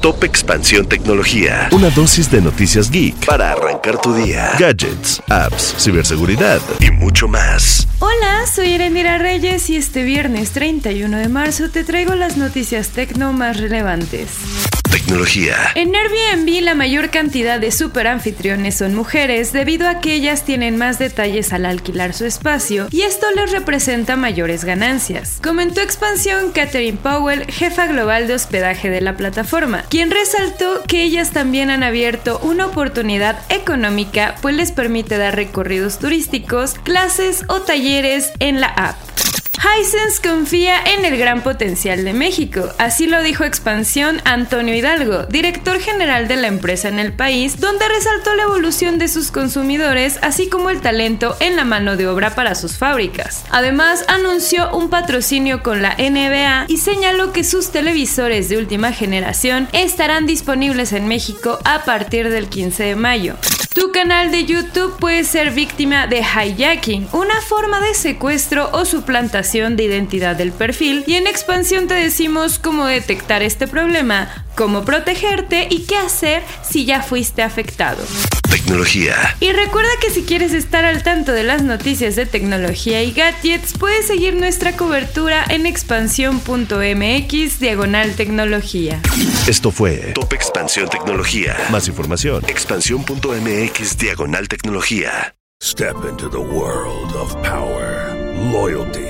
Top Expansión Tecnología. Una dosis de noticias geek para arrancar tu día. Gadgets, apps, ciberseguridad y mucho más. Hola, soy Erendira Reyes y este viernes 31 de marzo te traigo las noticias tecno más relevantes. Tecnología. En Airbnb la mayor cantidad de super anfitriones son mujeres debido a que ellas tienen más detalles al alquilar su espacio y esto les representa mayores ganancias. Comentó Expansión Catherine Powell, jefa global de hospedaje de la plataforma, quien resaltó que ellas también han abierto una oportunidad económica pues les permite dar recorridos turísticos, clases o talleres en la app. Hisense confía en el gran potencial de México, así lo dijo Expansión Antonio Hidalgo, director general de la empresa en el país, donde resaltó la evolución de sus consumidores, así como el talento en la mano de obra para sus fábricas. Además, anunció un patrocinio con la NBA y señaló que sus televisores de última generación estarán disponibles en México a partir del 15 de mayo. Tu canal de YouTube puede ser víctima de hijacking, una forma de secuestro o suplantación de identidad del perfil, y en expansión te decimos cómo detectar este problema, cómo protegerte y qué hacer si ya fuiste afectado. Tecnología. Y recuerda que si quieres estar al tanto de las noticias de tecnología y gadgets, puedes seguir nuestra cobertura en expansión.mx diagonal tecnología. Esto fue Top Expansión Tecnología. Más información. Expansión.mx diagonal tecnología. Step into the world of power, loyalty,